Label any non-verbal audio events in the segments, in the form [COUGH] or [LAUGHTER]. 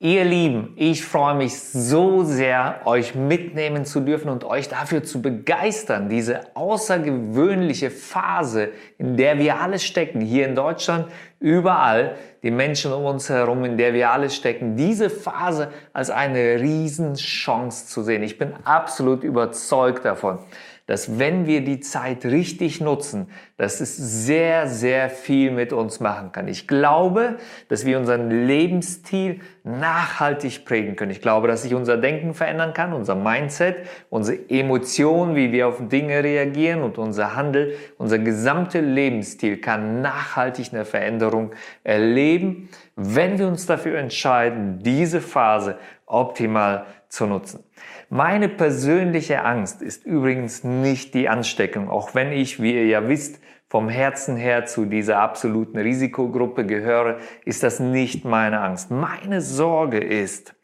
Ihr Lieben, ich freue mich so sehr, euch mitnehmen zu dürfen und euch dafür zu begeistern, diese außergewöhnliche Phase, in der wir alle stecken, hier in Deutschland, überall, die Menschen um uns herum, in der wir alle stecken, diese Phase als eine Riesenchance zu sehen. Ich bin absolut überzeugt davon, dass wenn wir die Zeit richtig nutzen, dass es sehr, sehr viel mit uns machen kann. Ich glaube, dass wir unseren Lebensstil nachhaltig prägen können. Ich glaube, dass sich unser Denken verändern kann, unser Mindset, unsere Emotionen, wie wir auf Dinge reagieren und unser Handel, unser gesamter Lebensstil kann nachhaltig eine Veränderung erleben, wenn wir uns dafür entscheiden, diese Phase optimal zu nutzen. Meine persönliche Angst ist übrigens nicht die Ansteckung, auch wenn ich, wie ihr ja wisst, vom Herzen her zu dieser absoluten Risikogruppe gehöre, ist das nicht meine Angst. Meine Sorge ist,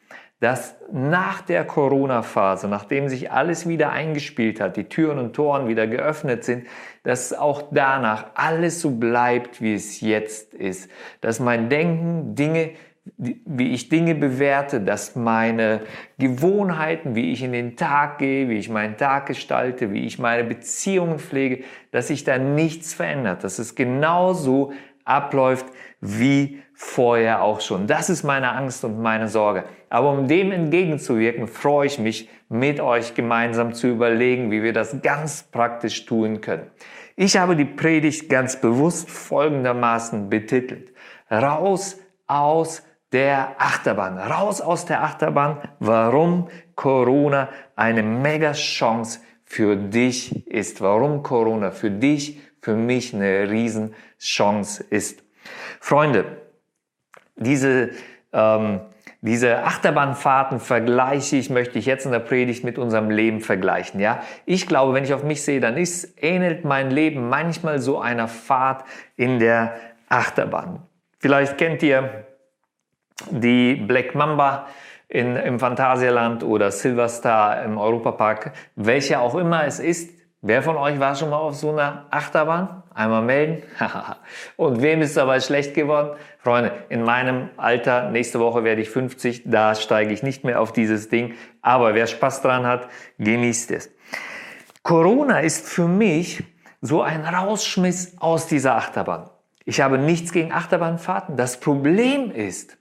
dass nach der Corona-Phase, nachdem sich alles wieder eingespielt hat, die Türen und Toren wieder geöffnet sind, dass auch danach alles so bleibt, wie es jetzt ist. Dass mein Denken Dinge wie ich Dinge bewerte, dass meine Gewohnheiten, wie ich in den Tag gehe, wie ich meinen Tag gestalte, wie ich meine Beziehungen pflege, dass sich da nichts verändert, dass es genauso abläuft wie vorher auch schon. Das ist meine Angst und meine Sorge. Aber um dem entgegenzuwirken, freue ich mich, mit euch gemeinsam zu überlegen, wie wir das ganz praktisch tun können. Ich habe die Predigt ganz bewusst folgendermaßen betitelt. Raus aus der Achterbahn. Raus aus der Achterbahn. Warum Corona eine mega Chance für dich ist. Warum Corona für dich, für mich eine Riesenchance ist. Freunde, diese, ähm, diese Achterbahnfahrten vergleiche ich, möchte ich jetzt in der Predigt mit unserem Leben vergleichen. Ja, ich glaube, wenn ich auf mich sehe, dann ist, ähnelt mein Leben manchmal so einer Fahrt in der Achterbahn. Vielleicht kennt ihr die Black Mamba in, im Phantasialand oder Silverstar im Europapark, welche auch immer es ist. Wer von euch war schon mal auf so einer Achterbahn? Einmal melden. [LAUGHS] Und wem ist dabei schlecht geworden? Freunde, in meinem Alter, nächste Woche werde ich 50, da steige ich nicht mehr auf dieses Ding. Aber wer Spaß dran hat, genießt es. Corona ist für mich so ein Rausschmiss aus dieser Achterbahn. Ich habe nichts gegen Achterbahnfahrten. Das Problem ist,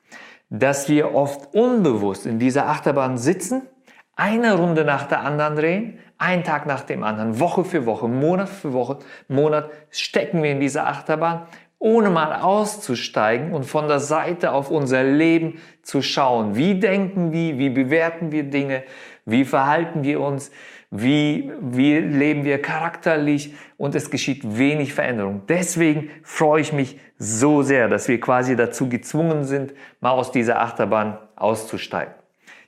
dass wir oft unbewusst in dieser Achterbahn sitzen, eine Runde nach der anderen drehen, einen Tag nach dem anderen, Woche für Woche, Monat für Woche, Monat stecken wir in dieser Achterbahn, ohne mal auszusteigen und von der Seite auf unser Leben zu schauen. Wie denken wir, wie bewerten wir Dinge, wie verhalten wir uns, wie, wie leben wir charakterlich und es geschieht wenig Veränderung. Deswegen freue ich mich so sehr, dass wir quasi dazu gezwungen sind, mal aus dieser Achterbahn auszusteigen.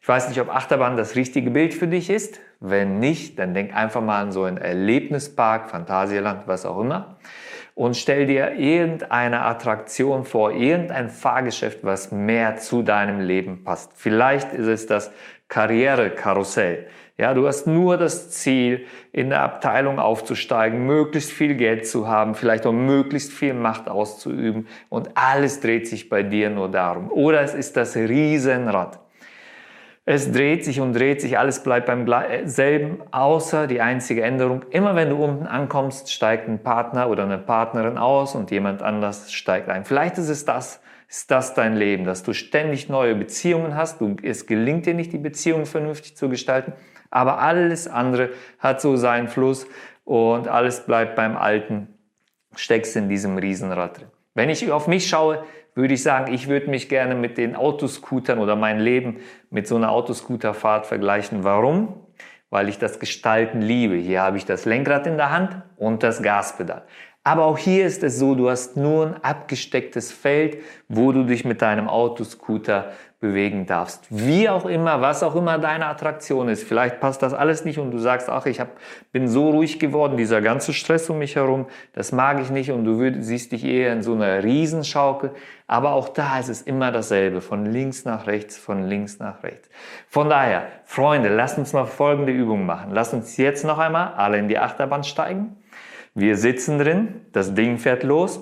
Ich weiß nicht, ob Achterbahn das richtige Bild für dich ist. Wenn nicht, dann denk einfach mal an so einen Erlebnispark, Phantasialand, was auch immer. Und stell dir irgendeine Attraktion vor, irgendein Fahrgeschäft, was mehr zu deinem Leben passt. Vielleicht ist es das Karrierekarussell. Ja, du hast nur das Ziel, in der Abteilung aufzusteigen, möglichst viel Geld zu haben, vielleicht auch möglichst viel Macht auszuüben und alles dreht sich bei dir nur darum. Oder es ist das Riesenrad. Es dreht sich und dreht sich, alles bleibt beim selben, außer die einzige Änderung. Immer wenn du unten ankommst, steigt ein Partner oder eine Partnerin aus und jemand anders steigt ein. Vielleicht ist es das, ist das dein Leben, dass du ständig neue Beziehungen hast, du, es gelingt dir nicht, die Beziehung vernünftig zu gestalten aber alles andere hat so seinen Fluss und alles bleibt beim Alten, steckst in diesem Riesenrad drin. Wenn ich auf mich schaue, würde ich sagen, ich würde mich gerne mit den Autoscootern oder mein Leben mit so einer Autoscooterfahrt vergleichen. Warum? Weil ich das Gestalten liebe. Hier habe ich das Lenkrad in der Hand und das Gaspedal. Aber auch hier ist es so, du hast nur ein abgestecktes Feld, wo du dich mit deinem Autoscooter bewegen darfst. Wie auch immer, was auch immer deine Attraktion ist. Vielleicht passt das alles nicht und du sagst, ach, ich hab, bin so ruhig geworden, dieser ganze Stress um mich herum, das mag ich nicht und du würd, siehst dich eher in so einer Riesenschaukel. Aber auch da ist es immer dasselbe, von links nach rechts, von links nach rechts. Von daher, Freunde, lasst uns mal folgende Übung machen. Lasst uns jetzt noch einmal alle in die Achterbahn steigen. Wir sitzen drin, das Ding fährt los.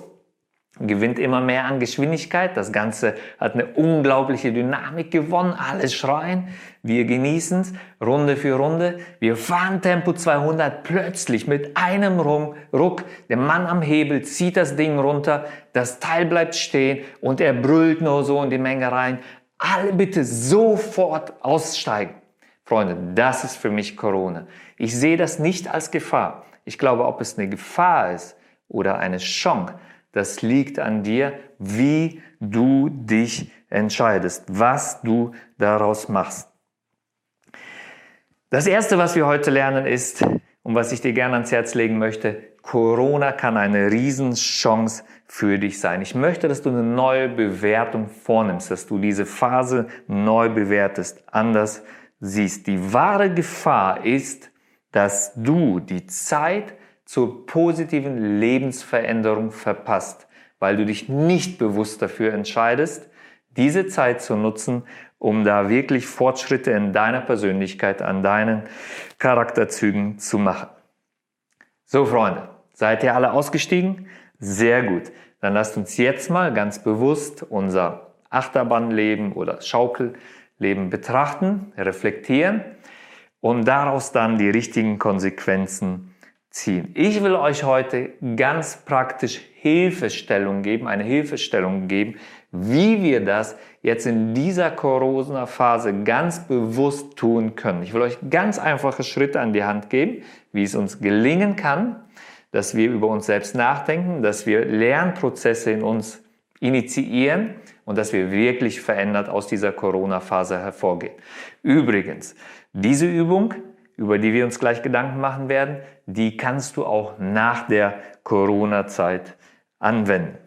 gewinnt immer mehr an Geschwindigkeit. Das Ganze hat eine unglaubliche Dynamik gewonnen. Alle schreien. Wir genießen es Runde für Runde. Wir fahren Tempo 200 plötzlich mit einem Ruck. Der Mann am Hebel zieht das Ding runter. Das Teil bleibt stehen und er brüllt nur so in die Menge rein. Alle bitte sofort aussteigen. Freunde, das ist für mich Corona. Ich sehe das nicht als Gefahr. Ich glaube, ob es eine Gefahr ist oder eine Chance, das liegt an dir, wie du dich entscheidest, was du daraus machst. Das Erste, was wir heute lernen, ist, und was ich dir gerne ans Herz legen möchte, Corona kann eine Riesenchance für dich sein. Ich möchte, dass du eine neue Bewertung vornimmst, dass du diese Phase neu bewertest, anders siehst. Die wahre Gefahr ist, dass du die Zeit zur positiven Lebensveränderung verpasst, weil du dich nicht bewusst dafür entscheidest, diese Zeit zu nutzen, um da wirklich Fortschritte in deiner Persönlichkeit, an deinen Charakterzügen zu machen. So, Freunde, seid ihr alle ausgestiegen? Sehr gut. Dann lasst uns jetzt mal ganz bewusst unser Achterbahnleben oder Schaukelleben betrachten, reflektieren und daraus dann die richtigen Konsequenzen ziehen. Ich will euch heute ganz praktisch Hilfestellung geben, eine Hilfestellung geben, wie wir das jetzt in dieser Corona-Phase ganz bewusst tun können. Ich will euch ganz einfache Schritte an die Hand geben, wie es uns gelingen kann, dass wir über uns selbst nachdenken, dass wir Lernprozesse in uns initiieren und dass wir wirklich verändert aus dieser Corona-Phase hervorgehen. Übrigens, diese Übung über die wir uns gleich Gedanken machen werden, die kannst du auch nach der Corona-Zeit anwenden.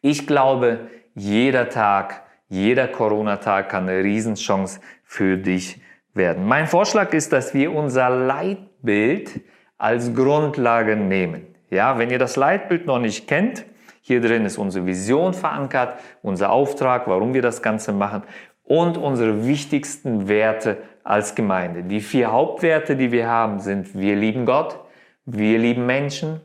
Ich glaube, jeder Tag, jeder Corona-Tag kann eine Riesenchance für dich werden. Mein Vorschlag ist, dass wir unser Leitbild als Grundlage nehmen. Ja, wenn ihr das Leitbild noch nicht kennt, hier drin ist unsere Vision verankert, unser Auftrag, warum wir das Ganze machen und unsere wichtigsten Werte als Gemeinde. Die vier Hauptwerte, die wir haben, sind wir lieben Gott, wir lieben Menschen,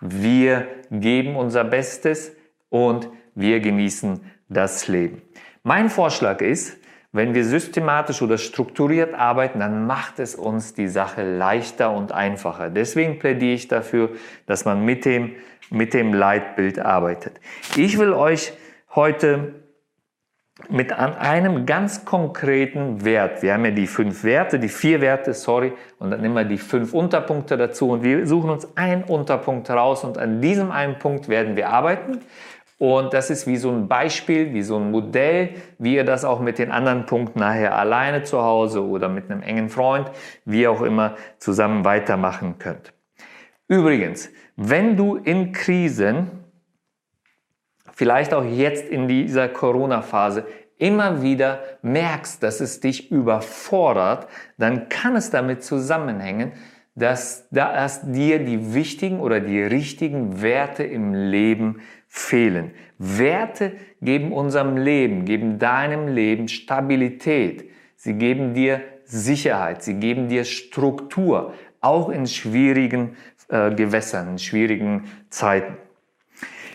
wir geben unser Bestes und wir genießen das Leben. Mein Vorschlag ist, wenn wir systematisch oder strukturiert arbeiten, dann macht es uns die Sache leichter und einfacher. Deswegen plädiere ich dafür, dass man mit dem, mit dem Leitbild arbeitet. Ich will euch heute mit an einem ganz konkreten Wert. Wir haben ja die fünf Werte, die vier Werte, sorry, und dann immer die fünf Unterpunkte dazu und wir suchen uns einen Unterpunkt raus und an diesem einen Punkt werden wir arbeiten. Und das ist wie so ein Beispiel, wie so ein Modell, wie ihr das auch mit den anderen Punkten nachher alleine zu Hause oder mit einem engen Freund, wie auch immer, zusammen weitermachen könnt. Übrigens, wenn du in Krisen vielleicht auch jetzt in dieser Corona-Phase immer wieder merkst, dass es dich überfordert, dann kann es damit zusammenhängen, dass, dass dir die wichtigen oder die richtigen Werte im Leben fehlen. Werte geben unserem Leben, geben deinem Leben Stabilität. Sie geben dir Sicherheit, sie geben dir Struktur, auch in schwierigen äh, Gewässern, in schwierigen Zeiten.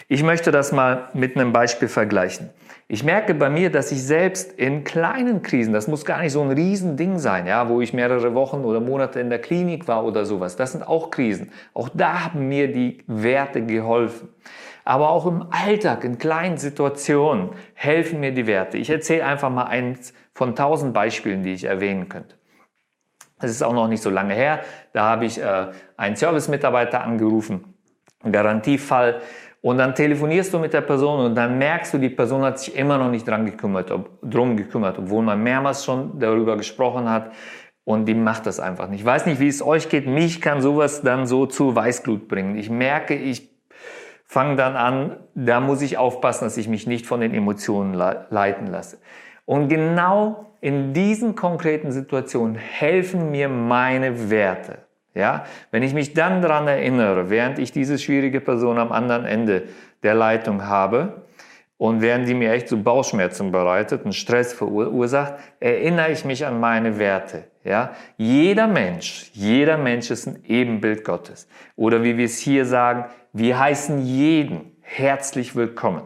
Ich möchte das mal mit einem Beispiel vergleichen. Ich merke bei mir, dass ich selbst in kleinen Krisen, das muss gar nicht so ein Riesending sein, ja, wo ich mehrere Wochen oder Monate in der Klinik war oder sowas. Das sind auch Krisen. Auch da haben mir die Werte geholfen. Aber auch im Alltag, in kleinen Situationen helfen mir die Werte. Ich erzähle einfach mal eins von tausend Beispielen, die ich erwähnen könnte. Es ist auch noch nicht so lange her. Da habe ich äh, einen Service-Mitarbeiter angerufen, Garantiefall und dann telefonierst du mit der Person und dann merkst du, die Person hat sich immer noch nicht dran gekümmert, ob, drum gekümmert, obwohl man mehrmals schon darüber gesprochen hat. Und die macht das einfach nicht. Ich weiß nicht, wie es euch geht. Mich kann sowas dann so zu Weißglut bringen. Ich merke, ich fange dann an, da muss ich aufpassen, dass ich mich nicht von den Emotionen leiten lasse. Und genau in diesen konkreten Situationen helfen mir meine Werte. Ja, wenn ich mich dann daran erinnere, während ich diese schwierige Person am anderen Ende der Leitung habe und während die mir echt so Bauchschmerzen bereitet und Stress verursacht, erinnere ich mich an meine Werte. Ja, jeder Mensch, jeder Mensch ist ein Ebenbild Gottes. Oder wie wir es hier sagen, wir heißen jeden herzlich willkommen.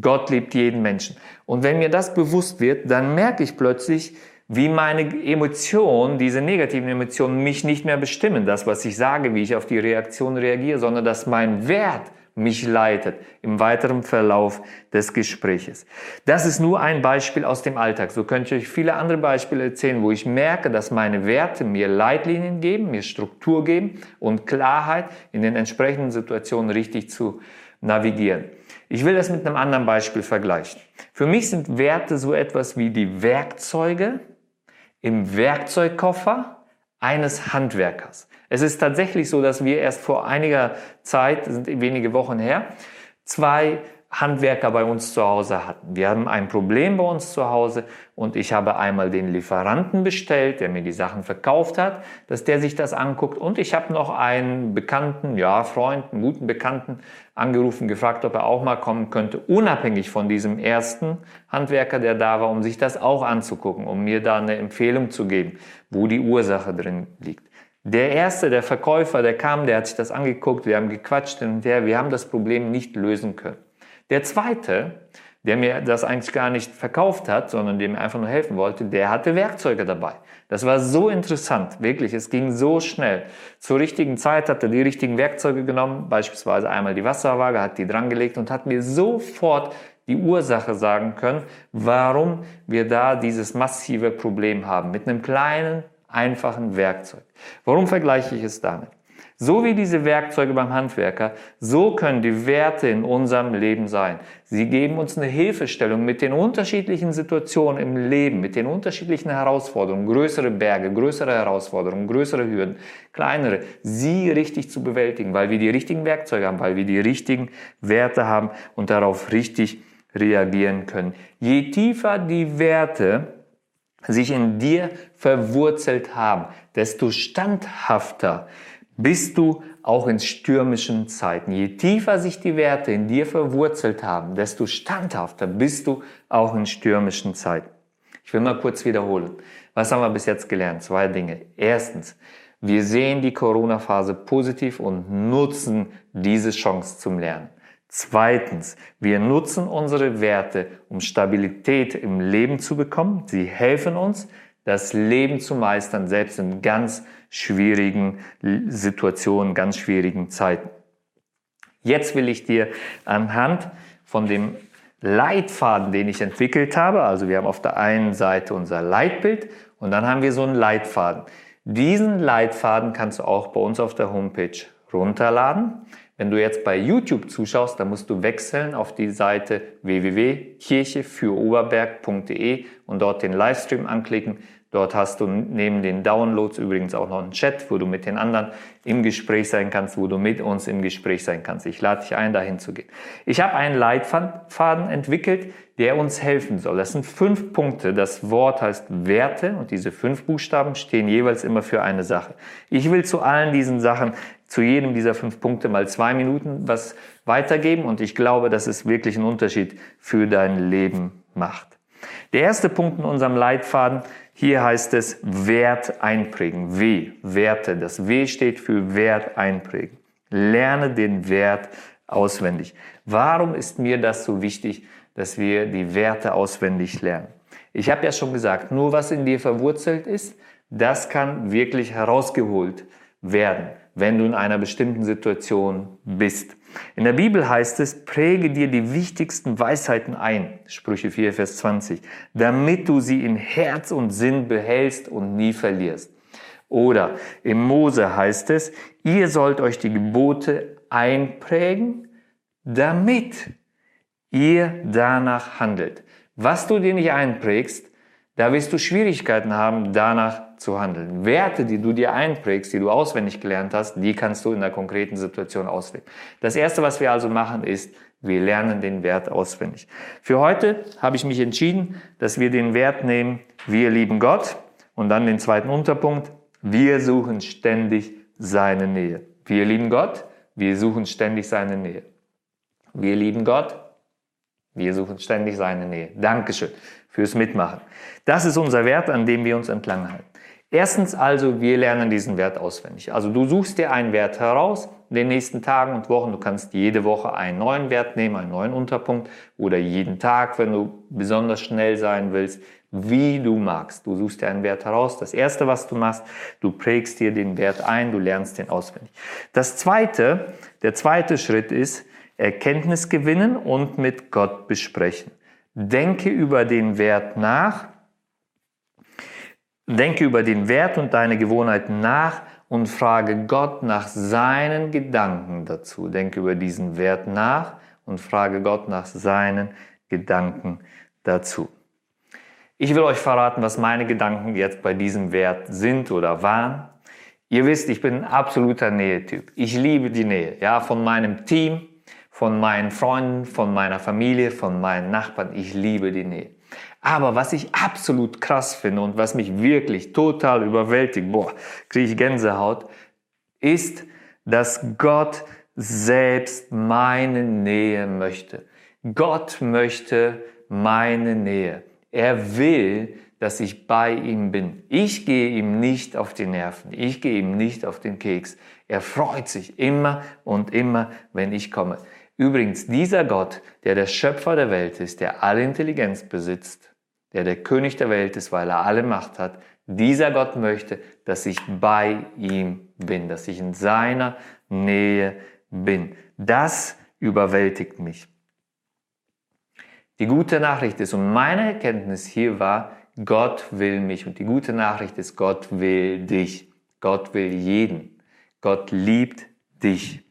Gott liebt jeden Menschen. Und wenn mir das bewusst wird, dann merke ich plötzlich, wie meine Emotionen, diese negativen Emotionen mich nicht mehr bestimmen, das, was ich sage, wie ich auf die Reaktion reagiere, sondern dass mein Wert mich leitet im weiteren Verlauf des Gespräches. Das ist nur ein Beispiel aus dem Alltag. So könnte ich euch viele andere Beispiele erzählen, wo ich merke, dass meine Werte mir Leitlinien geben, mir Struktur geben und Klarheit in den entsprechenden Situationen richtig zu navigieren. Ich will das mit einem anderen Beispiel vergleichen. Für mich sind Werte so etwas wie die Werkzeuge, im Werkzeugkoffer eines Handwerkers. Es ist tatsächlich so, dass wir erst vor einiger Zeit, sind wenige Wochen her, zwei Handwerker bei uns zu Hause hatten. Wir haben ein Problem bei uns zu Hause und ich habe einmal den Lieferanten bestellt, der mir die Sachen verkauft hat, dass der sich das anguckt und ich habe noch einen Bekannten, ja, Freund, einen guten Bekannten angerufen, gefragt, ob er auch mal kommen könnte, unabhängig von diesem ersten Handwerker, der da war, um sich das auch anzugucken, um mir da eine Empfehlung zu geben, wo die Ursache drin liegt. Der erste, der Verkäufer, der kam, der hat sich das angeguckt, wir haben gequatscht und der, wir haben das Problem nicht lösen können. Der zweite, der mir das eigentlich gar nicht verkauft hat, sondern dem einfach nur helfen wollte, der hatte Werkzeuge dabei. Das war so interessant, wirklich. Es ging so schnell. Zur richtigen Zeit hat er die richtigen Werkzeuge genommen, beispielsweise einmal die Wasserwaage, hat die drangelegt und hat mir sofort die Ursache sagen können, warum wir da dieses massive Problem haben mit einem kleinen, einfachen Werkzeug. Warum vergleiche ich es damit? So wie diese Werkzeuge beim Handwerker, so können die Werte in unserem Leben sein. Sie geben uns eine Hilfestellung mit den unterschiedlichen Situationen im Leben, mit den unterschiedlichen Herausforderungen, größere Berge, größere Herausforderungen, größere Hürden, kleinere, sie richtig zu bewältigen, weil wir die richtigen Werkzeuge haben, weil wir die richtigen Werte haben und darauf richtig reagieren können. Je tiefer die Werte sich in dir verwurzelt haben, desto standhafter bist du auch in stürmischen Zeiten. Je tiefer sich die Werte in dir verwurzelt haben, desto standhafter bist du auch in stürmischen Zeiten. Ich will mal kurz wiederholen. Was haben wir bis jetzt gelernt? Zwei Dinge. Erstens, wir sehen die Corona-Phase positiv und nutzen diese Chance zum Lernen. Zweitens, wir nutzen unsere Werte, um Stabilität im Leben zu bekommen. Sie helfen uns, das Leben zu meistern, selbst in ganz schwierigen Situationen, ganz schwierigen Zeiten. Jetzt will ich dir anhand von dem Leitfaden, den ich entwickelt habe, also wir haben auf der einen Seite unser Leitbild und dann haben wir so einen Leitfaden. Diesen Leitfaden kannst du auch bei uns auf der Homepage runterladen. Wenn du jetzt bei YouTube zuschaust, dann musst du wechseln auf die Seite www.kirchefürOberberg.de und dort den Livestream anklicken. Dort hast du neben den Downloads übrigens auch noch einen Chat, wo du mit den anderen im Gespräch sein kannst, wo du mit uns im Gespräch sein kannst. Ich lade dich ein, dahin zu gehen. Ich habe einen Leitfaden entwickelt, der uns helfen soll. Das sind fünf Punkte. Das Wort heißt Werte und diese fünf Buchstaben stehen jeweils immer für eine Sache. Ich will zu allen diesen Sachen, zu jedem dieser fünf Punkte mal zwei Minuten was weitergeben und ich glaube, dass es wirklich einen Unterschied für dein Leben macht. Der erste Punkt in unserem Leitfaden hier heißt es Wert einprägen. W, Werte. Das W steht für Wert einprägen. Lerne den Wert auswendig. Warum ist mir das so wichtig, dass wir die Werte auswendig lernen? Ich habe ja schon gesagt, nur was in dir verwurzelt ist, das kann wirklich herausgeholt werden, wenn du in einer bestimmten Situation bist. In der Bibel heißt es, präge dir die wichtigsten Weisheiten ein, Sprüche 4, Vers 20, damit du sie in Herz und Sinn behältst und nie verlierst. Oder im Mose heißt es, ihr sollt euch die Gebote einprägen, damit ihr danach handelt. Was du dir nicht einprägst, da wirst du Schwierigkeiten haben, danach zu handeln. Werte, die du dir einprägst, die du auswendig gelernt hast, die kannst du in der konkreten Situation ausleben. Das erste, was wir also machen, ist, wir lernen den Wert auswendig. Für heute habe ich mich entschieden, dass wir den Wert nehmen, wir lieben Gott und dann den zweiten Unterpunkt, wir suchen ständig seine Nähe. Wir lieben Gott, wir suchen ständig seine Nähe. Wir lieben Gott, wir suchen ständig seine Nähe. Dankeschön fürs Mitmachen. Das ist unser Wert, an dem wir uns entlanghalten. Erstens also, wir lernen diesen Wert auswendig. Also du suchst dir einen Wert heraus, den nächsten Tagen und Wochen. Du kannst jede Woche einen neuen Wert nehmen, einen neuen Unterpunkt oder jeden Tag, wenn du besonders schnell sein willst, wie du magst. Du suchst dir einen Wert heraus. Das erste, was du machst, du prägst dir den Wert ein, du lernst den auswendig. Das zweite, der zweite Schritt ist, Erkenntnis gewinnen und mit Gott besprechen. Denke über den Wert nach. Denke über den Wert und deine Gewohnheiten nach und frage Gott nach seinen Gedanken dazu. Denke über diesen Wert nach und frage Gott nach seinen Gedanken dazu. Ich will euch verraten, was meine Gedanken jetzt bei diesem Wert sind oder waren. Ihr wisst, ich bin ein absoluter Nähetyp. Ich liebe die Nähe, ja, von meinem Team, von meinen Freunden, von meiner Familie, von meinen Nachbarn. Ich liebe die Nähe. Aber was ich absolut krass finde und was mich wirklich total überwältigt, boah, kriege ich Gänsehaut, ist, dass Gott selbst meine Nähe möchte. Gott möchte meine Nähe. Er will, dass ich bei ihm bin. Ich gehe ihm nicht auf die Nerven. Ich gehe ihm nicht auf den Keks. Er freut sich immer und immer, wenn ich komme. Übrigens, dieser Gott, der der Schöpfer der Welt ist, der alle Intelligenz besitzt, der der König der Welt ist, weil er alle Macht hat, dieser Gott möchte, dass ich bei ihm bin, dass ich in seiner Nähe bin. Das überwältigt mich. Die gute Nachricht ist, und meine Erkenntnis hier war, Gott will mich. Und die gute Nachricht ist, Gott will dich. Gott will jeden. Gott liebt dich.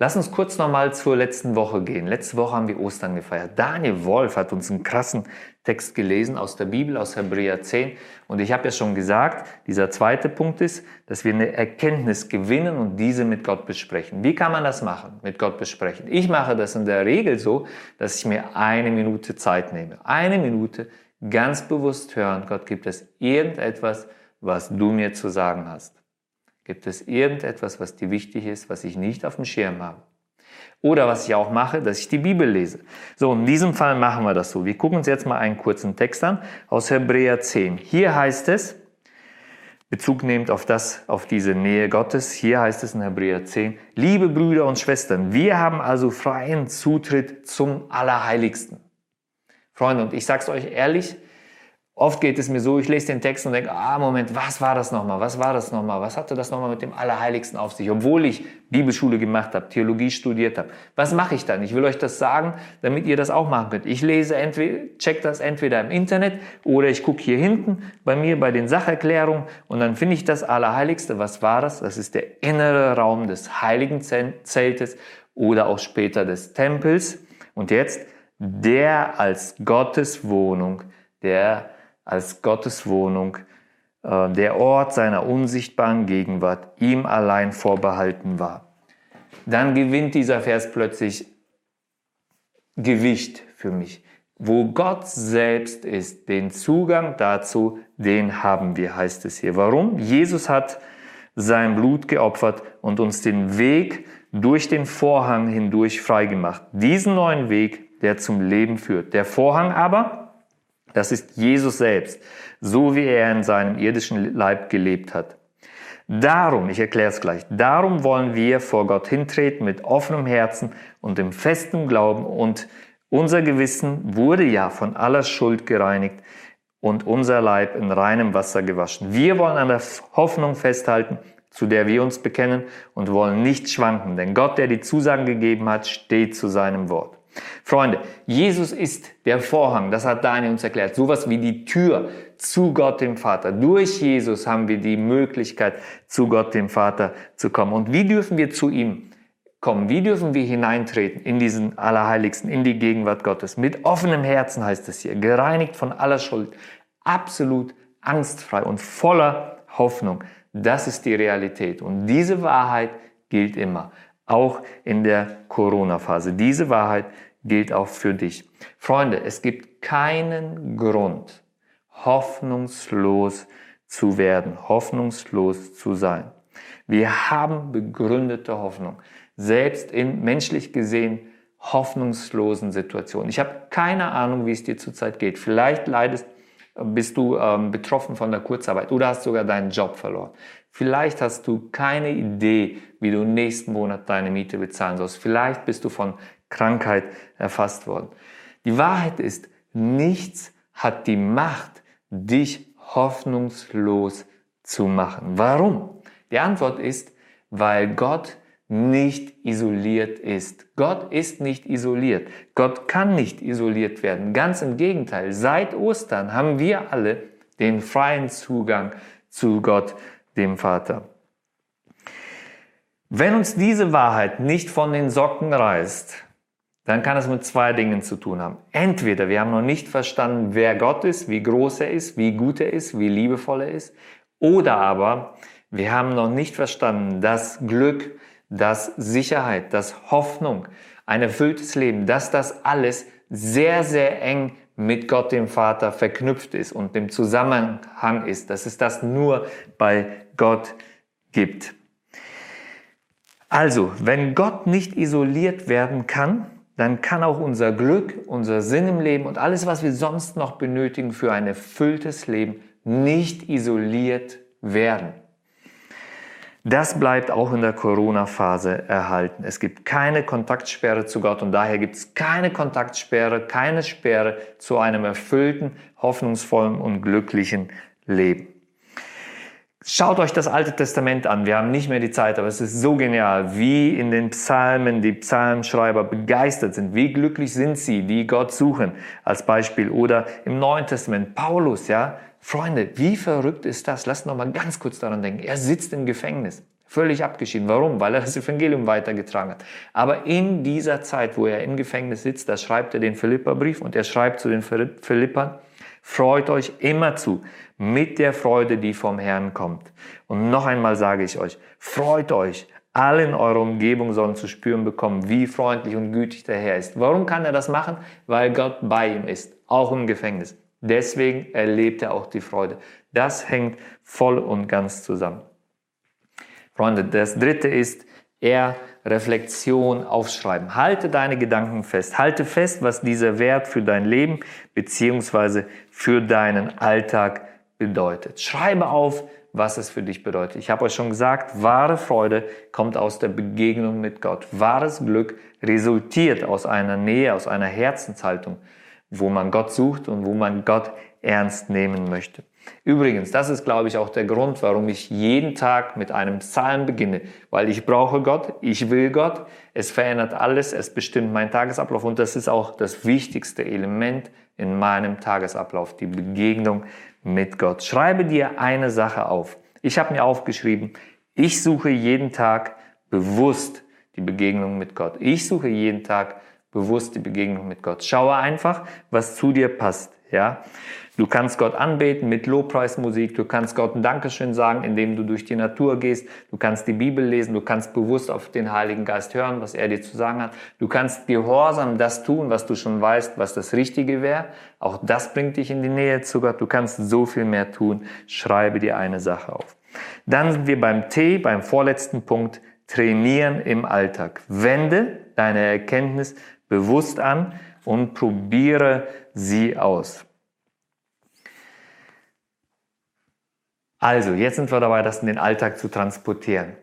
Lass uns kurz nochmal zur letzten Woche gehen. Letzte Woche haben wir Ostern gefeiert. Daniel Wolf hat uns einen krassen Text gelesen aus der Bibel, aus Hebräer 10. Und ich habe ja schon gesagt, dieser zweite Punkt ist, dass wir eine Erkenntnis gewinnen und diese mit Gott besprechen. Wie kann man das machen, mit Gott besprechen? Ich mache das in der Regel so, dass ich mir eine Minute Zeit nehme. Eine Minute ganz bewusst hören, Gott, gibt es irgendetwas, was du mir zu sagen hast? Gibt es irgendetwas, was dir wichtig ist, was ich nicht auf dem Schirm habe? Oder was ich auch mache, dass ich die Bibel lese. So, in diesem Fall machen wir das so. Wir gucken uns jetzt mal einen kurzen Text an aus Hebräer 10. Hier heißt es, Bezug nehmend auf das, auf diese Nähe Gottes. Hier heißt es in Hebräer 10, liebe Brüder und Schwestern, wir haben also freien Zutritt zum Allerheiligsten. Freunde, und ich sag's euch ehrlich, Oft geht es mir so, ich lese den Text und denke, ah, Moment, was war das nochmal? Was war das nochmal? Was hatte das nochmal mit dem Allerheiligsten auf sich? Obwohl ich Bibelschule gemacht habe, Theologie studiert habe. Was mache ich dann? Ich will euch das sagen, damit ihr das auch machen könnt. Ich lese entweder, check das entweder im Internet oder ich gucke hier hinten bei mir bei den Sacherklärungen und dann finde ich das Allerheiligste. Was war das? Das ist der innere Raum des Heiligen Zeltes oder auch später des Tempels. Und jetzt der als Gottes Wohnung, der als Gottes Wohnung, äh, der Ort seiner unsichtbaren Gegenwart ihm allein vorbehalten war. Dann gewinnt dieser Vers plötzlich Gewicht für mich. Wo Gott selbst ist, den Zugang dazu, den haben wir, heißt es hier. Warum? Jesus hat sein Blut geopfert und uns den Weg durch den Vorhang hindurch freigemacht. Diesen neuen Weg, der zum Leben führt. Der Vorhang aber, das ist Jesus selbst, so wie er in seinem irdischen Leib gelebt hat. Darum, ich erkläre es gleich, darum wollen wir vor Gott hintreten mit offenem Herzen und dem festen Glauben und unser Gewissen wurde ja von aller Schuld gereinigt und unser Leib in reinem Wasser gewaschen. Wir wollen an der Hoffnung festhalten, zu der wir uns bekennen und wollen nicht schwanken, denn Gott, der die Zusagen gegeben hat, steht zu seinem Wort. Freunde, Jesus ist der Vorhang, das hat Daniel uns erklärt, sowas wie die Tür zu Gott dem Vater. Durch Jesus haben wir die Möglichkeit, zu Gott dem Vater zu kommen. Und wie dürfen wir zu ihm kommen? Wie dürfen wir hineintreten in diesen Allerheiligsten, in die Gegenwart Gottes? Mit offenem Herzen heißt es hier, gereinigt von aller Schuld, absolut angstfrei und voller Hoffnung. Das ist die Realität. Und diese Wahrheit gilt immer auch in der Corona-Phase. Diese Wahrheit gilt auch für dich. Freunde, es gibt keinen Grund, hoffnungslos zu werden, hoffnungslos zu sein. Wir haben begründete Hoffnung, selbst in menschlich gesehen hoffnungslosen Situationen. Ich habe keine Ahnung, wie es dir zurzeit geht. Vielleicht leidest bist du ähm, betroffen von der Kurzarbeit oder hast sogar deinen Job verloren. Vielleicht hast du keine Idee, wie du nächsten Monat deine Miete bezahlen sollst. Vielleicht bist du von Krankheit erfasst worden. Die Wahrheit ist, nichts hat die Macht, dich hoffnungslos zu machen. Warum? Die Antwort ist, weil Gott nicht isoliert ist. Gott ist nicht isoliert. Gott kann nicht isoliert werden. Ganz im Gegenteil. Seit Ostern haben wir alle den freien Zugang zu Gott, dem Vater. Wenn uns diese Wahrheit nicht von den Socken reißt, dann kann es mit zwei Dingen zu tun haben. Entweder wir haben noch nicht verstanden, wer Gott ist, wie groß er ist, wie gut er ist, wie liebevoll er ist, oder aber wir haben noch nicht verstanden, dass Glück, dass Sicherheit, dass Hoffnung, ein erfülltes Leben, dass das alles sehr, sehr eng mit Gott dem Vater verknüpft ist und im Zusammenhang ist, dass es das nur bei Gott gibt. Also, wenn Gott nicht isoliert werden kann, dann kann auch unser Glück, unser Sinn im Leben und alles, was wir sonst noch benötigen für ein erfülltes Leben, nicht isoliert werden. Das bleibt auch in der Corona-Phase erhalten. Es gibt keine Kontaktsperre zu Gott und daher gibt es keine Kontaktsperre, keine Sperre zu einem erfüllten, hoffnungsvollen und glücklichen Leben. Schaut euch das Alte Testament an. Wir haben nicht mehr die Zeit, aber es ist so genial, wie in den Psalmen die Psalmschreiber begeistert sind. Wie glücklich sind sie, die Gott suchen, als Beispiel. Oder im Neuen Testament Paulus, ja, Freunde, wie verrückt ist das? Lasst noch mal ganz kurz daran denken. Er sitzt im Gefängnis. Völlig abgeschieden. Warum? Weil er das Evangelium weitergetragen hat. Aber in dieser Zeit, wo er im Gefängnis sitzt, da schreibt er den Philipperbrief und er schreibt zu den Philippern, freut euch immer zu mit der Freude, die vom Herrn kommt. Und noch einmal sage ich euch, freut euch. Alle in eurer Umgebung sollen zu spüren bekommen, wie freundlich und gütig der Herr ist. Warum kann er das machen? Weil Gott bei ihm ist, auch im Gefängnis. Deswegen erlebt er auch die Freude. Das hängt voll und ganz zusammen. Freunde, das dritte ist, er Reflexion aufschreiben. Halte deine Gedanken fest. Halte fest, was dieser Wert für dein Leben beziehungsweise für deinen Alltag bedeutet. Schreibe auf, was es für dich bedeutet. Ich habe euch schon gesagt, wahre Freude kommt aus der Begegnung mit Gott. Wahres Glück resultiert aus einer Nähe, aus einer Herzenshaltung wo man Gott sucht und wo man Gott ernst nehmen möchte. Übrigens, das ist, glaube ich, auch der Grund, warum ich jeden Tag mit einem Psalm beginne, weil ich brauche Gott, ich will Gott, es verändert alles, es bestimmt meinen Tagesablauf und das ist auch das wichtigste Element in meinem Tagesablauf, die Begegnung mit Gott. Schreibe dir eine Sache auf. Ich habe mir aufgeschrieben, ich suche jeden Tag bewusst die Begegnung mit Gott. Ich suche jeden Tag bewusst die Begegnung mit Gott. Schaue einfach, was zu dir passt. Ja, du kannst Gott anbeten mit Lobpreismusik. Du kannst Gott ein Dankeschön sagen, indem du durch die Natur gehst. Du kannst die Bibel lesen. Du kannst bewusst auf den Heiligen Geist hören, was er dir zu sagen hat. Du kannst gehorsam das tun, was du schon weißt, was das Richtige wäre. Auch das bringt dich in die Nähe zu Gott. Du kannst so viel mehr tun. Schreibe dir eine Sache auf. Dann sind wir beim T, beim vorletzten Punkt. Trainieren im Alltag. Wende deine Erkenntnis bewusst an und probiere sie aus. Also, jetzt sind wir dabei, das in den Alltag zu transportieren.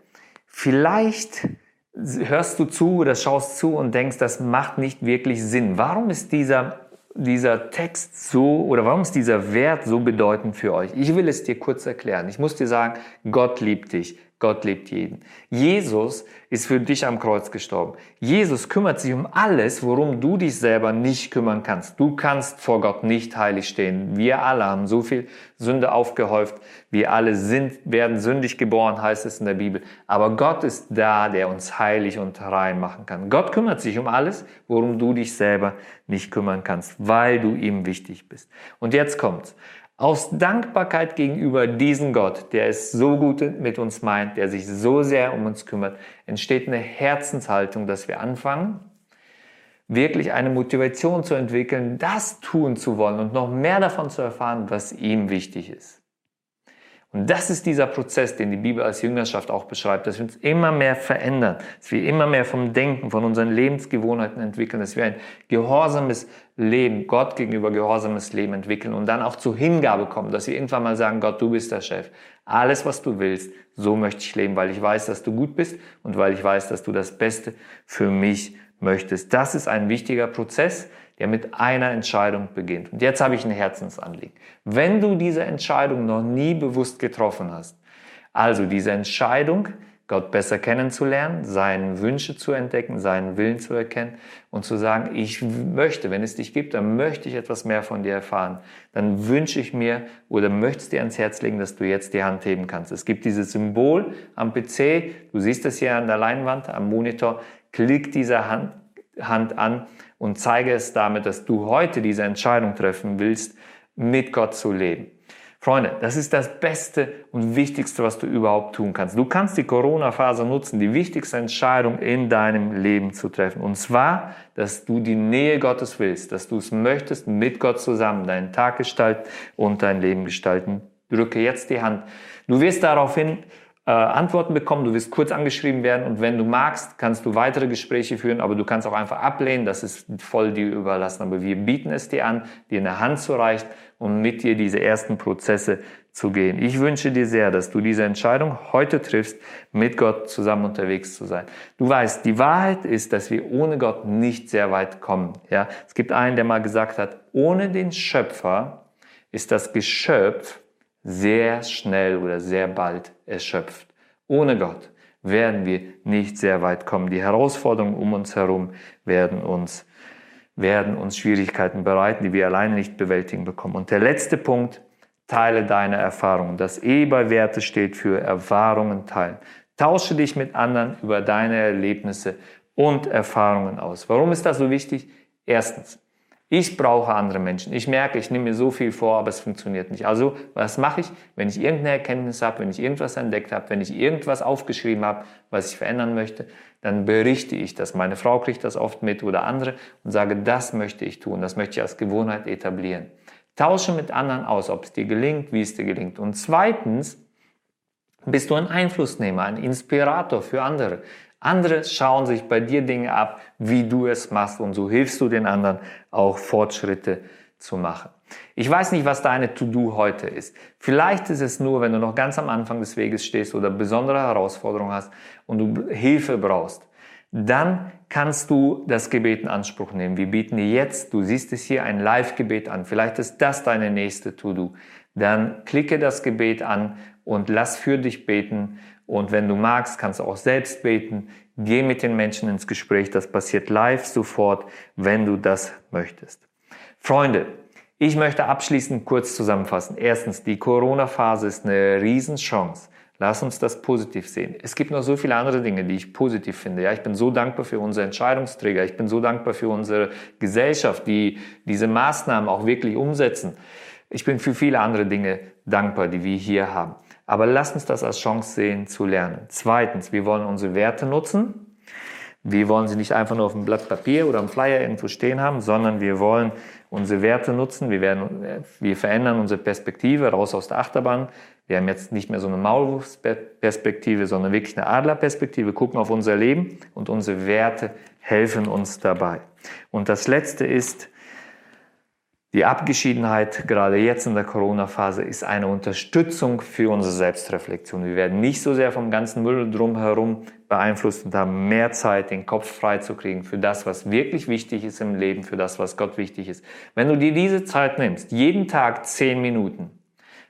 Vielleicht hörst du zu oder schaust zu und denkst, das macht nicht wirklich Sinn. Warum ist dieser, dieser Text so oder warum ist dieser Wert so bedeutend für euch? Ich will es dir kurz erklären. Ich muss dir sagen, Gott liebt dich. Gott liebt jeden. Jesus ist für dich am Kreuz gestorben. Jesus kümmert sich um alles, worum du dich selber nicht kümmern kannst. Du kannst vor Gott nicht heilig stehen. Wir alle haben so viel Sünde aufgehäuft. Wir alle sind, werden sündig geboren, heißt es in der Bibel. Aber Gott ist da, der uns heilig und rein machen kann. Gott kümmert sich um alles, worum du dich selber nicht kümmern kannst, weil du ihm wichtig bist. Und jetzt kommt's. Aus Dankbarkeit gegenüber diesem Gott, der es so gut mit uns meint, der sich so sehr um uns kümmert, entsteht eine Herzenshaltung, dass wir anfangen, wirklich eine Motivation zu entwickeln, das tun zu wollen und noch mehr davon zu erfahren, was ihm wichtig ist. Und das ist dieser Prozess, den die Bibel als Jüngerschaft auch beschreibt, dass wir uns immer mehr verändern, dass wir immer mehr vom Denken, von unseren Lebensgewohnheiten entwickeln, dass wir ein gehorsames Leben, Gott gegenüber gehorsames Leben entwickeln und dann auch zur Hingabe kommen, dass wir irgendwann mal sagen, Gott, du bist der Chef. Alles, was du willst, so möchte ich leben, weil ich weiß, dass du gut bist und weil ich weiß, dass du das Beste für mich möchtest. Das ist ein wichtiger Prozess, der mit einer Entscheidung beginnt. Und jetzt habe ich ein Herzensanliegen. Wenn du diese Entscheidung noch nie bewusst getroffen hast, also diese Entscheidung, Gott besser kennenzulernen, seine Wünsche zu entdecken, seinen Willen zu erkennen und zu sagen, ich möchte, wenn es dich gibt, dann möchte ich etwas mehr von dir erfahren. Dann wünsche ich mir oder möchte dir ans Herz legen, dass du jetzt die Hand heben kannst. Es gibt dieses Symbol am PC, du siehst es hier an der Leinwand, am Monitor, klick diese Hand, Hand an und zeige es damit, dass du heute diese Entscheidung treffen willst, mit Gott zu leben. Freunde, das ist das Beste und Wichtigste, was du überhaupt tun kannst. Du kannst die Corona-Phase nutzen, die wichtigste Entscheidung in deinem Leben zu treffen. Und zwar, dass du die Nähe Gottes willst, dass du es möchtest, mit Gott zusammen deinen Tag gestalten und dein Leben gestalten. Drücke jetzt die Hand. Du wirst daraufhin äh, Antworten bekommen, du wirst kurz angeschrieben werden und wenn du magst, kannst du weitere Gespräche führen, aber du kannst auch einfach ablehnen, das ist voll dir überlassen. Aber wir bieten es dir an, dir eine Hand zu reichen und mit dir diese ersten Prozesse zu gehen. Ich wünsche dir sehr, dass du diese Entscheidung heute triffst, mit Gott zusammen unterwegs zu sein. Du weißt, die Wahrheit ist, dass wir ohne Gott nicht sehr weit kommen. Ja, es gibt einen, der mal gesagt hat, ohne den Schöpfer ist das Geschöpf sehr schnell oder sehr bald erschöpft. Ohne Gott werden wir nicht sehr weit kommen. Die Herausforderungen um uns herum werden uns, werden uns Schwierigkeiten bereiten, die wir alleine nicht bewältigen bekommen. Und der letzte Punkt, teile deine Erfahrungen. Das E bei Werte steht für Erfahrungen teilen. Tausche dich mit anderen über deine Erlebnisse und Erfahrungen aus. Warum ist das so wichtig? Erstens, ich brauche andere Menschen. Ich merke, ich nehme mir so viel vor, aber es funktioniert nicht. Also, was mache ich, wenn ich irgendeine Erkenntnis habe, wenn ich irgendwas entdeckt habe, wenn ich irgendwas aufgeschrieben habe, was ich verändern möchte, dann berichte ich das. Meine Frau kriegt das oft mit oder andere und sage, das möchte ich tun, das möchte ich als Gewohnheit etablieren. Tausche mit anderen aus, ob es dir gelingt, wie es dir gelingt. Und zweitens, bist du ein Einflussnehmer, ein Inspirator für andere. Andere schauen sich bei dir Dinge ab, wie du es machst und so hilfst du den anderen auch Fortschritte zu machen. Ich weiß nicht, was deine To-Do heute ist. Vielleicht ist es nur, wenn du noch ganz am Anfang des Weges stehst oder besondere Herausforderungen hast und du Hilfe brauchst. Dann kannst du das Gebet in Anspruch nehmen. Wir bieten dir jetzt, du siehst es hier, ein Live-Gebet an. Vielleicht ist das deine nächste To-Do. Dann klicke das Gebet an und lass für dich beten und wenn du magst, kannst du auch selbst beten. Geh mit den Menschen ins Gespräch. Das passiert live sofort, wenn du das möchtest. Freunde, ich möchte abschließend kurz zusammenfassen. Erstens, die Corona-Phase ist eine Riesenchance. Lass uns das positiv sehen. Es gibt noch so viele andere Dinge, die ich positiv finde. Ja, ich bin so dankbar für unsere Entscheidungsträger. Ich bin so dankbar für unsere Gesellschaft, die diese Maßnahmen auch wirklich umsetzen. Ich bin für viele andere Dinge dankbar, die wir hier haben. Aber lass uns das als Chance sehen, zu lernen. Zweitens, wir wollen unsere Werte nutzen. Wir wollen sie nicht einfach nur auf einem Blatt Papier oder einem Flyer irgendwo stehen haben, sondern wir wollen unsere Werte nutzen. Wir, werden, wir verändern unsere Perspektive raus aus der Achterbahn. Wir haben jetzt nicht mehr so eine Maulwurfsperspektive, sondern wirklich eine Adlerperspektive. Gucken auf unser Leben und unsere Werte helfen uns dabei. Und das Letzte ist, die Abgeschiedenheit, gerade jetzt in der Corona-Phase, ist eine Unterstützung für unsere Selbstreflexion. Wir werden nicht so sehr vom ganzen Müll drumherum beeinflusst und haben mehr Zeit, den Kopf frei zu kriegen für das, was wirklich wichtig ist im Leben, für das, was Gott wichtig ist. Wenn du dir diese Zeit nimmst, jeden Tag zehn Minuten,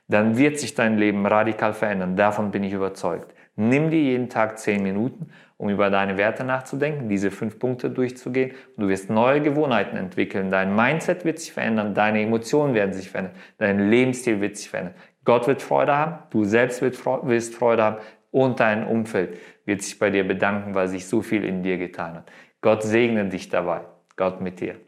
dann wird sich dein Leben radikal verändern. Davon bin ich überzeugt. Nimm dir jeden Tag zehn Minuten um über deine Werte nachzudenken, diese fünf Punkte durchzugehen. Du wirst neue Gewohnheiten entwickeln. Dein Mindset wird sich verändern, deine Emotionen werden sich verändern, dein Lebensstil wird sich verändern. Gott wird Freude haben, du selbst wirst Freude haben und dein Umfeld wird sich bei dir bedanken, weil sich so viel in dir getan hat. Gott segne dich dabei. Gott mit dir.